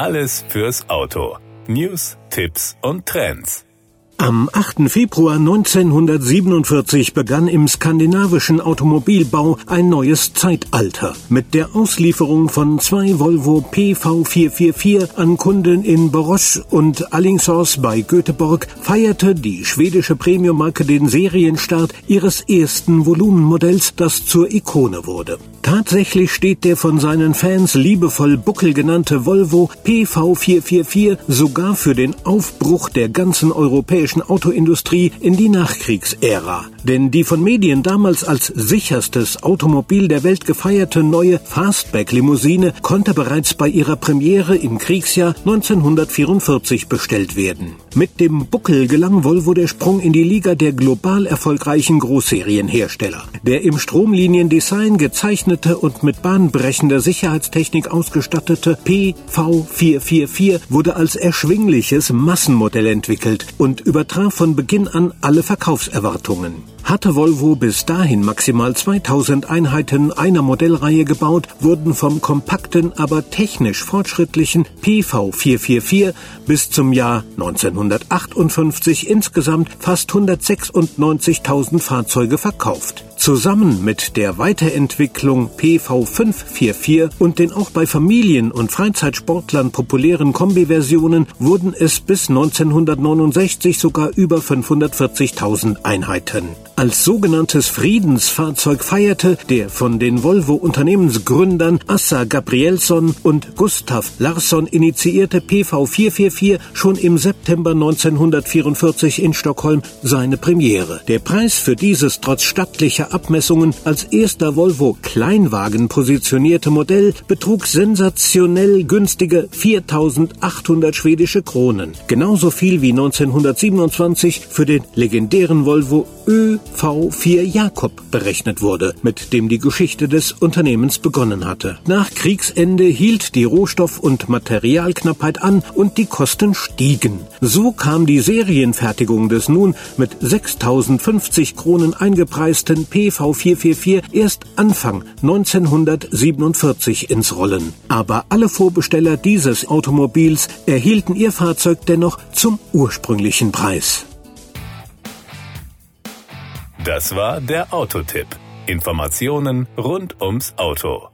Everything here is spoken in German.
Alles fürs Auto. News, Tipps und Trends. Am 8. Februar 1947 begann im skandinavischen Automobilbau ein neues Zeitalter. Mit der Auslieferung von zwei Volvo PV444 an Kunden in Borås und Alingsås bei Göteborg feierte die schwedische Premiummarke den Serienstart ihres ersten Volumenmodells, das zur Ikone wurde. Tatsächlich steht der von seinen Fans liebevoll Buckel genannte Volvo PV444 sogar für den Aufbruch der ganzen europäischen Autoindustrie in die Nachkriegsära. Denn die von Medien damals als sicherstes Automobil der Welt gefeierte neue Fastback-Limousine konnte bereits bei ihrer Premiere im Kriegsjahr 1944 bestellt werden. Mit dem Buckel gelang Volvo der Sprung in die Liga der global erfolgreichen Großserienhersteller. Der im Stromliniendesign gezeichnete und mit bahnbrechender Sicherheitstechnik ausgestattete PV444 wurde als erschwingliches Massenmodell entwickelt und übertraf von Beginn an alle Verkaufserwartungen. Hatte Volvo bis dahin maximal 2000 Einheiten einer Modellreihe gebaut, wurden vom kompakten, aber technisch fortschrittlichen PV444 bis zum Jahr 1958 insgesamt fast 196.000 Fahrzeuge verkauft. Zusammen mit der Weiterentwicklung PV544 und den auch bei Familien- und Freizeitsportlern populären Kombiversionen wurden es bis 1969 sogar über 540.000 Einheiten. Als sogenanntes Friedensfahrzeug feierte der von den Volvo-Unternehmensgründern Assa Gabrielsson und Gustav Larsson initiierte PV444 schon im September 1944 in Stockholm seine Premiere. Der Preis für dieses trotz stattlicher Abmessungen als erster Volvo Kleinwagen positionierte Modell betrug sensationell günstige 4800 schwedische Kronen. Genauso viel wie 1927 für den legendären Volvo ÖV4 Jakob berechnet wurde, mit dem die Geschichte des Unternehmens begonnen hatte. Nach Kriegsende hielt die Rohstoff- und Materialknappheit an und die Kosten stiegen. So kam die Serienfertigung des nun mit 6050 Kronen eingepreisten PV444 erst Anfang 1947 ins Rollen. Aber alle Vorbesteller dieses Automobils erhielten ihr Fahrzeug dennoch zum ursprünglichen Preis. Das war der Autotipp. Informationen rund ums Auto.